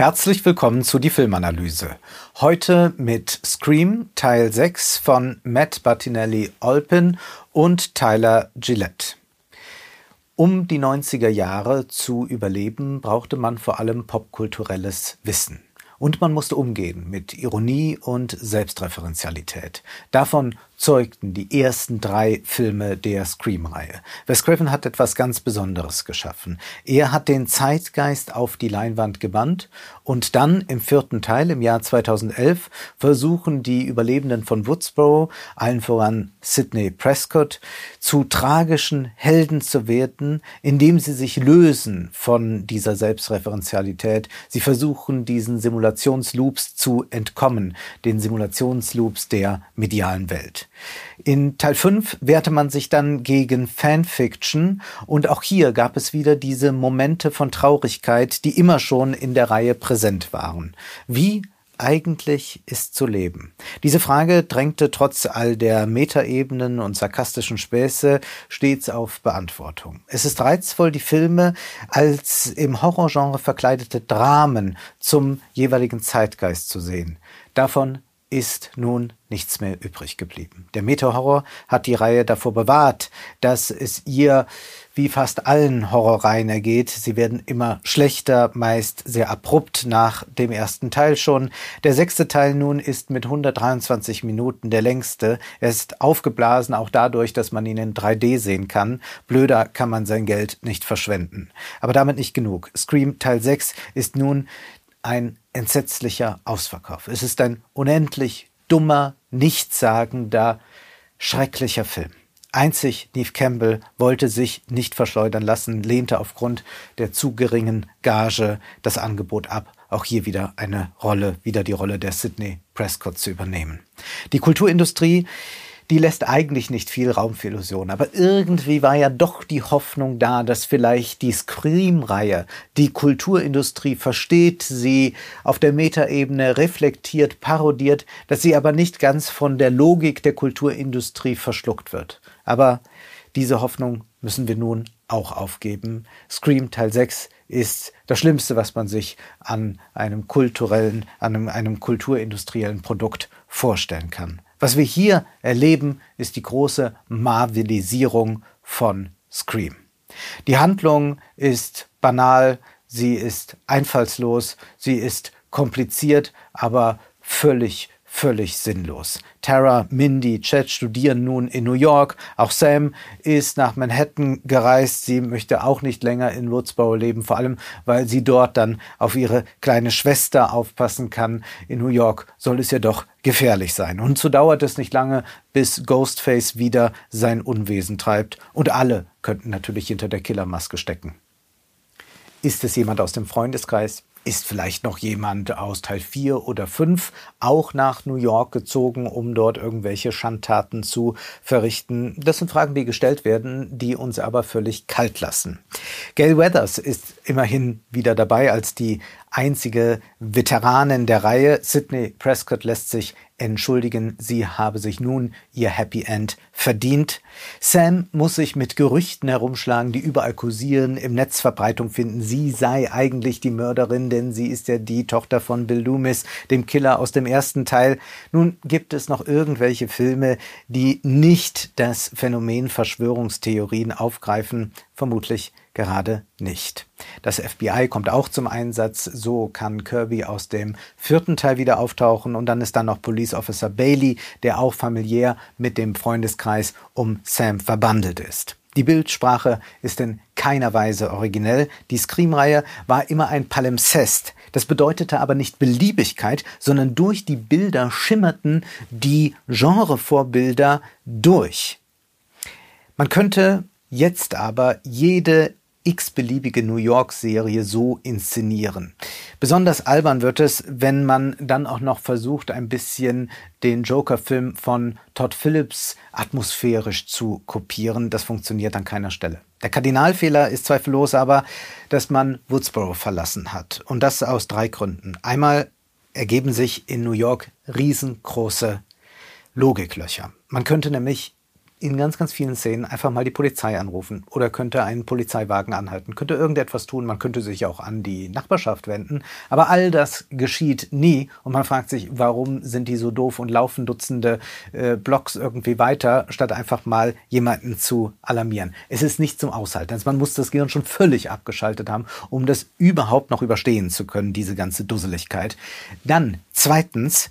Herzlich willkommen zu die Filmanalyse. Heute mit Scream Teil 6 von Matt Battinelli Olpin und Tyler Gillette. Um die 90er Jahre zu überleben, brauchte man vor allem popkulturelles Wissen. Und man musste umgehen mit Ironie und Selbstreferenzialität. Davon zeugten die ersten drei Filme der Scream-Reihe. Wes Craven hat etwas ganz Besonderes geschaffen. Er hat den Zeitgeist auf die Leinwand gebannt und dann im vierten Teil im Jahr 2011 versuchen die Überlebenden von Woodsboro, allen voran Sidney Prescott, zu tragischen Helden zu werden, indem sie sich lösen von dieser Selbstreferenzialität. Sie versuchen diesen Simulationsloops zu entkommen, den Simulationsloops der medialen Welt. In Teil 5 wehrte man sich dann gegen Fanfiction und auch hier gab es wieder diese Momente von Traurigkeit, die immer schon in der Reihe präsent waren. Wie eigentlich ist zu leben? Diese Frage drängte trotz all der Metaebenen und sarkastischen Späße stets auf Beantwortung. Es ist reizvoll, die Filme als im Horrorgenre verkleidete Dramen zum jeweiligen Zeitgeist zu sehen. Davon ist nun nichts mehr übrig geblieben. Der Meta-Horror hat die Reihe davor bewahrt, dass es ihr wie fast allen Horrorreihen ergeht. Sie werden immer schlechter, meist sehr abrupt nach dem ersten Teil schon. Der sechste Teil nun ist mit 123 Minuten der längste. Er ist aufgeblasen, auch dadurch, dass man ihn in 3D sehen kann. Blöder kann man sein Geld nicht verschwenden. Aber damit nicht genug. Scream Teil 6 ist nun ein entsetzlicher Ausverkauf. Es ist ein unendlich dummer, nichtssagender, schrecklicher Film. Einzig Neve Campbell wollte sich nicht verschleudern lassen, lehnte aufgrund der zu geringen Gage das Angebot ab, auch hier wieder eine Rolle, wieder die Rolle der Sidney Prescott zu übernehmen. Die Kulturindustrie die lässt eigentlich nicht viel Raum für Illusionen. Aber irgendwie war ja doch die Hoffnung da, dass vielleicht die Scream-Reihe die Kulturindustrie versteht, sie auf der Metaebene reflektiert, parodiert, dass sie aber nicht ganz von der Logik der Kulturindustrie verschluckt wird. Aber diese Hoffnung müssen wir nun auch aufgeben. Scream Teil 6 ist das Schlimmste, was man sich an einem kulturellen, an einem, einem kulturindustriellen Produkt vorstellen kann. Was wir hier erleben, ist die große Marvelisierung von Scream. Die Handlung ist banal, sie ist einfallslos, sie ist kompliziert, aber völlig völlig sinnlos. Tara, Mindy, Chad studieren nun in New York. Auch Sam ist nach Manhattan gereist. Sie möchte auch nicht länger in Woodsboro leben, vor allem weil sie dort dann auf ihre kleine Schwester aufpassen kann. In New York soll es ja doch gefährlich sein. Und so dauert es nicht lange, bis Ghostface wieder sein Unwesen treibt. Und alle könnten natürlich hinter der Killermaske stecken. Ist es jemand aus dem Freundeskreis? Ist vielleicht noch jemand aus Teil 4 oder 5 auch nach New York gezogen, um dort irgendwelche Schandtaten zu verrichten? Das sind Fragen, die gestellt werden, die uns aber völlig kalt lassen. Gail Weathers ist immerhin wieder dabei als die einzige Veteranin der Reihe. Sidney Prescott lässt sich entschuldigen, sie habe sich nun ihr Happy End verdient. Sam muss sich mit Gerüchten herumschlagen, die überall kursieren, im Netz Verbreitung finden. Sie sei eigentlich die Mörderin, denn sie ist ja die Tochter von Bill Loomis, dem Killer aus dem ersten Teil. Nun gibt es noch irgendwelche Filme, die nicht das Phänomen Verschwörungstheorien aufgreifen. Vermutlich gerade nicht. Das FBI kommt auch zum Einsatz, so kann Kirby aus dem vierten Teil wieder auftauchen und dann ist dann noch Police Officer Bailey, der auch familiär mit dem Freundeskreis um Sam verbandelt ist. Die Bildsprache ist in keiner Weise originell. Die Scream-Reihe war immer ein Palimpsest. Das bedeutete aber nicht Beliebigkeit, sondern durch die Bilder schimmerten die Genrevorbilder durch. Man könnte jetzt aber jede x-beliebige New York-Serie so inszenieren. Besonders albern wird es, wenn man dann auch noch versucht, ein bisschen den Joker-Film von Todd Phillips atmosphärisch zu kopieren. Das funktioniert an keiner Stelle. Der Kardinalfehler ist zweifellos aber, dass man Woodsboro verlassen hat. Und das aus drei Gründen. Einmal ergeben sich in New York riesengroße Logiklöcher. Man könnte nämlich in ganz, ganz vielen Szenen einfach mal die Polizei anrufen oder könnte einen Polizeiwagen anhalten, könnte irgendetwas tun, man könnte sich auch an die Nachbarschaft wenden. Aber all das geschieht nie und man fragt sich, warum sind die so doof und laufen Dutzende äh, Blocks irgendwie weiter, statt einfach mal jemanden zu alarmieren. Es ist nicht zum Aushalten. Also man muss das Gehirn schon völlig abgeschaltet haben, um das überhaupt noch überstehen zu können, diese ganze Dusseligkeit. Dann zweitens,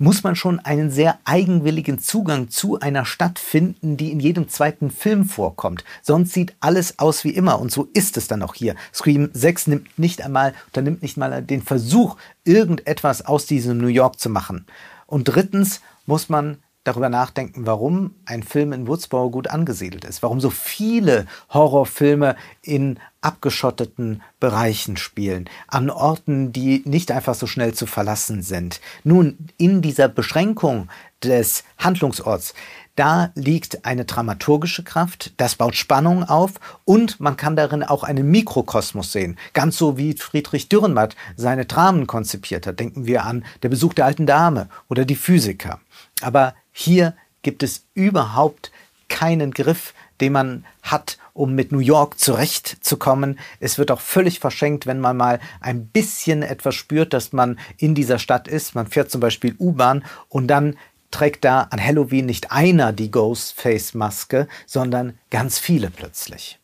muss man schon einen sehr eigenwilligen Zugang zu einer Stadt finden, die in jedem zweiten Film vorkommt. Sonst sieht alles aus wie immer und so ist es dann auch hier. Scream 6 nimmt nicht einmal, unternimmt nicht mal den Versuch, irgendetwas aus diesem New York zu machen. Und drittens muss man darüber nachdenken, warum ein Film in Woodsboro gut angesiedelt ist, warum so viele Horrorfilme in abgeschotteten Bereichen spielen, an Orten, die nicht einfach so schnell zu verlassen sind. Nun, in dieser Beschränkung des Handlungsorts, da liegt eine dramaturgische Kraft, das baut Spannung auf und man kann darin auch einen Mikrokosmos sehen. Ganz so wie Friedrich Dürrenmatt seine Dramen konzipiert hat. Denken wir an Der Besuch der alten Dame oder die Physiker. Aber hier gibt es überhaupt keinen Griff, den man hat, um mit New York zurechtzukommen. Es wird auch völlig verschenkt, wenn man mal ein bisschen etwas spürt, dass man in dieser Stadt ist. Man fährt zum Beispiel U-Bahn und dann trägt da an Halloween nicht einer die Ghostface-Maske, sondern ganz viele plötzlich.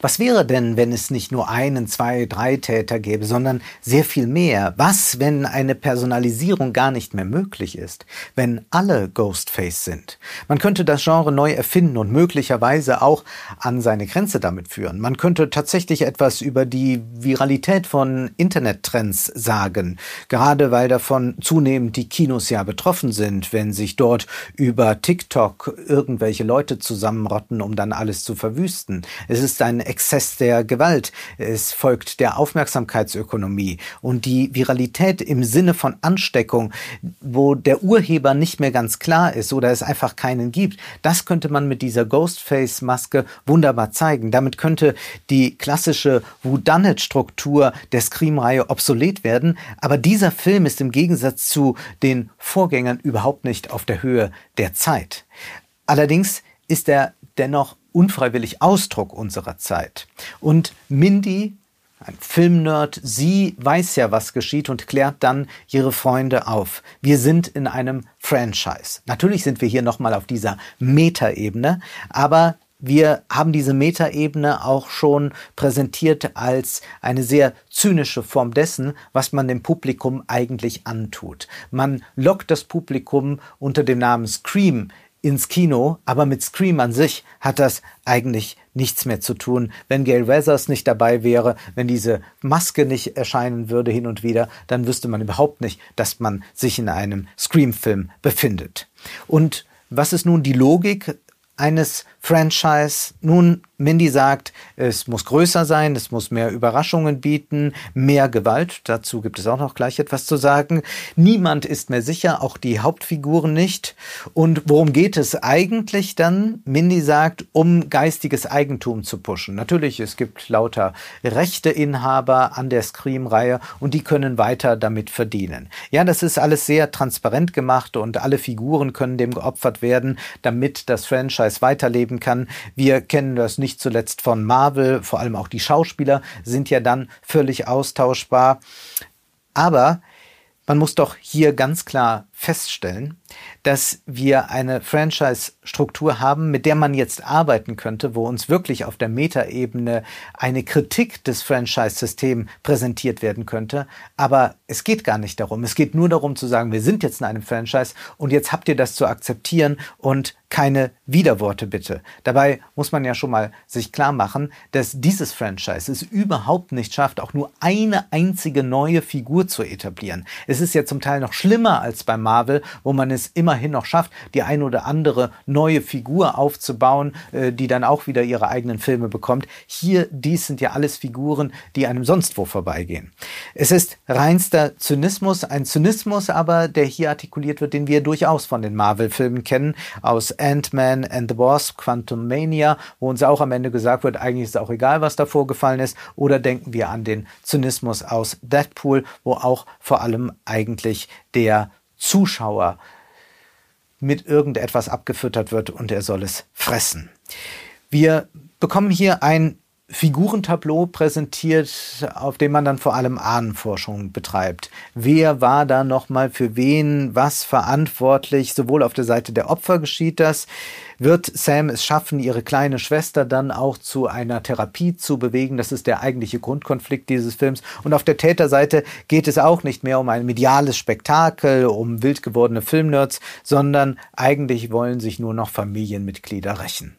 Was wäre denn, wenn es nicht nur einen, zwei, drei Täter gäbe, sondern sehr viel mehr? Was, wenn eine Personalisierung gar nicht mehr möglich ist? Wenn alle Ghostface sind? Man könnte das Genre neu erfinden und möglicherweise auch an seine Grenze damit führen. Man könnte tatsächlich etwas über die Viralität von Internettrends sagen, gerade weil davon zunehmend die Kinos ja betroffen sind, wenn sich dort über TikTok irgendwelche Leute zusammenrotten, um dann alles zu verwüsten. Es ist ein Exzess der Gewalt. Es folgt der Aufmerksamkeitsökonomie und die Viralität im Sinne von Ansteckung, wo der Urheber nicht mehr ganz klar ist oder es einfach keinen gibt. Das könnte man mit dieser Ghostface-Maske wunderbar zeigen. Damit könnte die klassische Whodunit-Struktur der Scream-Reihe obsolet werden. Aber dieser Film ist im Gegensatz zu den Vorgängern überhaupt nicht auf der Höhe der Zeit. Allerdings ist er dennoch unfreiwillig Ausdruck unserer Zeit. Und Mindy, ein Filmnerd, sie weiß ja, was geschieht und klärt dann ihre Freunde auf. Wir sind in einem Franchise. Natürlich sind wir hier nochmal auf dieser Metaebene, aber wir haben diese Metaebene auch schon präsentiert als eine sehr zynische Form dessen, was man dem Publikum eigentlich antut. Man lockt das Publikum unter dem Namen Scream ins Kino, aber mit Scream an sich hat das eigentlich nichts mehr zu tun. Wenn Gail Weathers nicht dabei wäre, wenn diese Maske nicht erscheinen würde hin und wieder, dann wüsste man überhaupt nicht, dass man sich in einem Scream-Film befindet. Und was ist nun die Logik eines Franchise? Nun, Mindy sagt, es muss größer sein, es muss mehr Überraschungen bieten, mehr Gewalt. Dazu gibt es auch noch gleich etwas zu sagen. Niemand ist mehr sicher, auch die Hauptfiguren nicht. Und worum geht es eigentlich dann? Mindy sagt, um geistiges Eigentum zu pushen. Natürlich, es gibt lauter Rechteinhaber an der Scream-Reihe und die können weiter damit verdienen. Ja, das ist alles sehr transparent gemacht und alle Figuren können dem geopfert werden, damit das Franchise weiterleben kann. Wir kennen das nicht nicht zuletzt von Marvel, vor allem auch die Schauspieler sind ja dann völlig austauschbar. Aber man muss doch hier ganz klar feststellen, dass wir eine Franchise-Struktur haben, mit der man jetzt arbeiten könnte, wo uns wirklich auf der Metaebene eine Kritik des Franchise-Systems präsentiert werden könnte. Aber es geht gar nicht darum. Es geht nur darum zu sagen, wir sind jetzt in einem Franchise und jetzt habt ihr das zu akzeptieren und keine Widerworte bitte. Dabei muss man ja schon mal sich klar machen, dass dieses Franchise es überhaupt nicht schafft, auch nur eine einzige neue Figur zu etablieren. Es ist ja zum Teil noch schlimmer als bei Marvel, wo man es immerhin noch schafft, die ein oder andere neue Figur aufzubauen, äh, die dann auch wieder ihre eigenen Filme bekommt. Hier, dies sind ja alles Figuren, die einem sonst wo vorbeigehen. Es ist reinster Zynismus, ein Zynismus aber, der hier artikuliert wird, den wir durchaus von den Marvel-Filmen kennen, aus Ant-Man and the Wasp, Quantum Mania, wo uns auch am Ende gesagt wird, eigentlich ist es auch egal, was da vorgefallen ist. Oder denken wir an den Zynismus aus Deadpool, wo auch vor allem eigentlich der Zuschauer mit irgendetwas abgefüttert wird und er soll es fressen. Wir bekommen hier ein Figurentableau präsentiert, auf dem man dann vor allem Ahnenforschung betreibt. Wer war da nochmal für wen was verantwortlich? Sowohl auf der Seite der Opfer geschieht das. Wird Sam es schaffen, ihre kleine Schwester dann auch zu einer Therapie zu bewegen? Das ist der eigentliche Grundkonflikt dieses Films. Und auf der Täterseite geht es auch nicht mehr um ein mediales Spektakel, um wild gewordene Filmnerds, sondern eigentlich wollen sich nur noch Familienmitglieder rächen.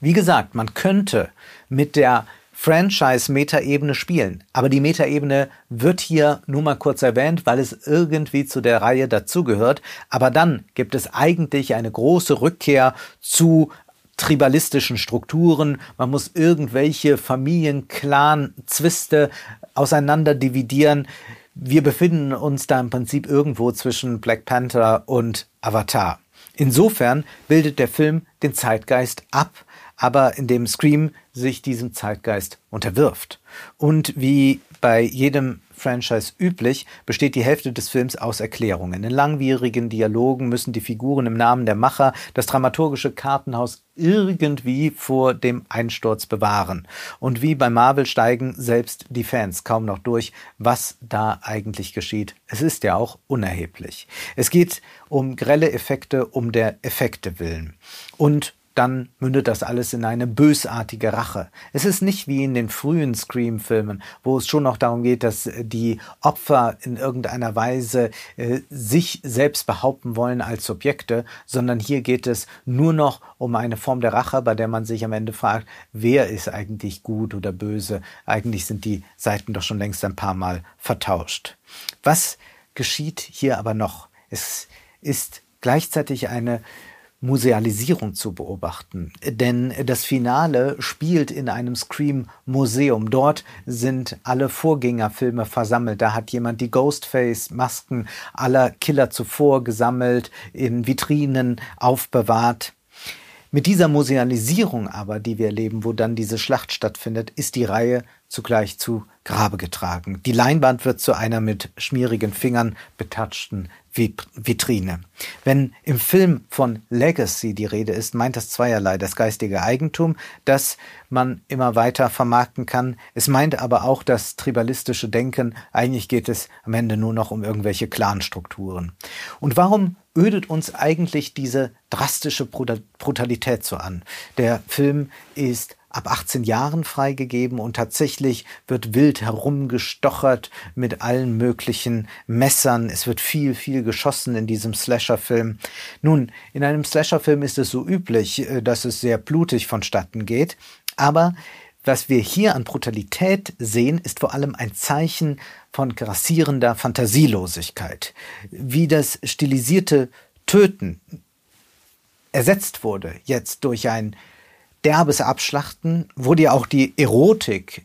Wie gesagt, man könnte mit der Franchise-Metaebene spielen. Aber die Metaebene wird hier nur mal kurz erwähnt, weil es irgendwie zu der Reihe dazugehört. Aber dann gibt es eigentlich eine große Rückkehr zu tribalistischen Strukturen. Man muss irgendwelche Familien-Clan-Zwiste auseinander dividieren. Wir befinden uns da im Prinzip irgendwo zwischen Black Panther und Avatar. Insofern bildet der Film den Zeitgeist ab aber in dem Scream sich diesem Zeitgeist unterwirft. Und wie bei jedem Franchise üblich, besteht die Hälfte des Films aus Erklärungen. In langwierigen Dialogen müssen die Figuren im Namen der Macher das dramaturgische Kartenhaus irgendwie vor dem Einsturz bewahren. Und wie bei Marvel steigen selbst die Fans kaum noch durch, was da eigentlich geschieht. Es ist ja auch unerheblich. Es geht um grelle Effekte um der Effekte willen. Und dann mündet das alles in eine bösartige Rache. Es ist nicht wie in den frühen Scream-Filmen, wo es schon noch darum geht, dass die Opfer in irgendeiner Weise äh, sich selbst behaupten wollen als Subjekte, sondern hier geht es nur noch um eine Form der Rache, bei der man sich am Ende fragt, wer ist eigentlich gut oder böse? Eigentlich sind die Seiten doch schon längst ein paar Mal vertauscht. Was geschieht hier aber noch? Es ist gleichzeitig eine Musealisierung zu beobachten. Denn das Finale spielt in einem Scream-Museum. Dort sind alle Vorgängerfilme versammelt. Da hat jemand die Ghostface-Masken aller Killer zuvor gesammelt, in Vitrinen aufbewahrt. Mit dieser Musealisierung aber, die wir erleben, wo dann diese Schlacht stattfindet, ist die Reihe zugleich zu Grabe getragen. Die Leinwand wird zu einer mit schmierigen Fingern betatschten Vitrine. Wenn im Film von Legacy die Rede ist, meint das zweierlei. Das geistige Eigentum, das man immer weiter vermarkten kann. Es meint aber auch das tribalistische Denken. Eigentlich geht es am Ende nur noch um irgendwelche Clanstrukturen. Und warum ödet uns eigentlich diese drastische Brutalität so an? Der Film ist ab 18 Jahren freigegeben und tatsächlich wird wild herumgestochert mit allen möglichen Messern. Es wird viel, viel geschossen in diesem Slasher-Film. Nun, in einem Slasher-Film ist es so üblich, äh, dass es sehr blutig vonstatten geht, aber was wir hier an Brutalität sehen, ist vor allem ein Zeichen von grassierender Fantasielosigkeit. Wie das stilisierte Töten ersetzt wurde jetzt durch ein derbes Abschlachten wurde ja auch die Erotik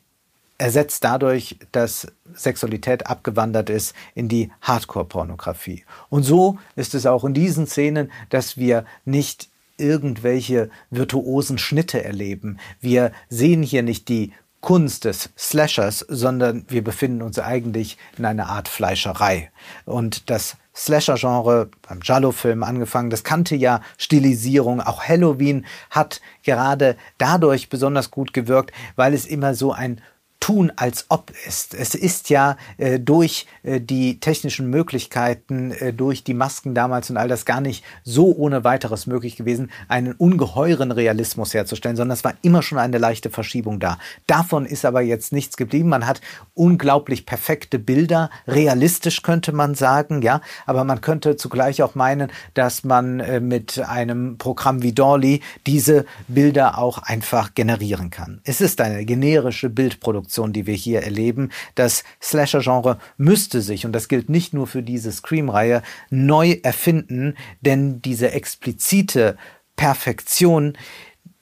ersetzt dadurch, dass Sexualität abgewandert ist in die Hardcore-Pornografie. Und so ist es auch in diesen Szenen, dass wir nicht irgendwelche virtuosen Schnitte erleben. Wir sehen hier nicht die Kunst des Slashers, sondern wir befinden uns eigentlich in einer Art Fleischerei. Und das Slasher-Genre, beim Jallo-Film angefangen, das kannte ja Stilisierung. Auch Halloween hat gerade dadurch besonders gut gewirkt, weil es immer so ein tun, als ob ist. Es ist ja äh, durch äh, die technischen Möglichkeiten, äh, durch die Masken damals und all das gar nicht so ohne weiteres möglich gewesen, einen ungeheuren Realismus herzustellen, sondern es war immer schon eine leichte Verschiebung da. Davon ist aber jetzt nichts geblieben. Man hat unglaublich perfekte Bilder, realistisch könnte man sagen, ja, aber man könnte zugleich auch meinen, dass man äh, mit einem Programm wie Dolly diese Bilder auch einfach generieren kann. Es ist eine generische Bildproduktion Produktion, die wir hier erleben. Das Slasher-Genre müsste sich, und das gilt nicht nur für diese Scream-Reihe, neu erfinden, denn diese explizite Perfektion,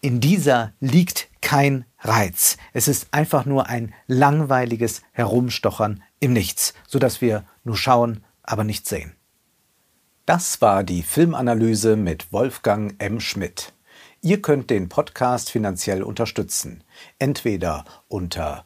in dieser liegt kein Reiz. Es ist einfach nur ein langweiliges Herumstochern im Nichts, sodass wir nur schauen, aber nicht sehen. Das war die Filmanalyse mit Wolfgang M. Schmidt. Ihr könnt den Podcast finanziell unterstützen, entweder unter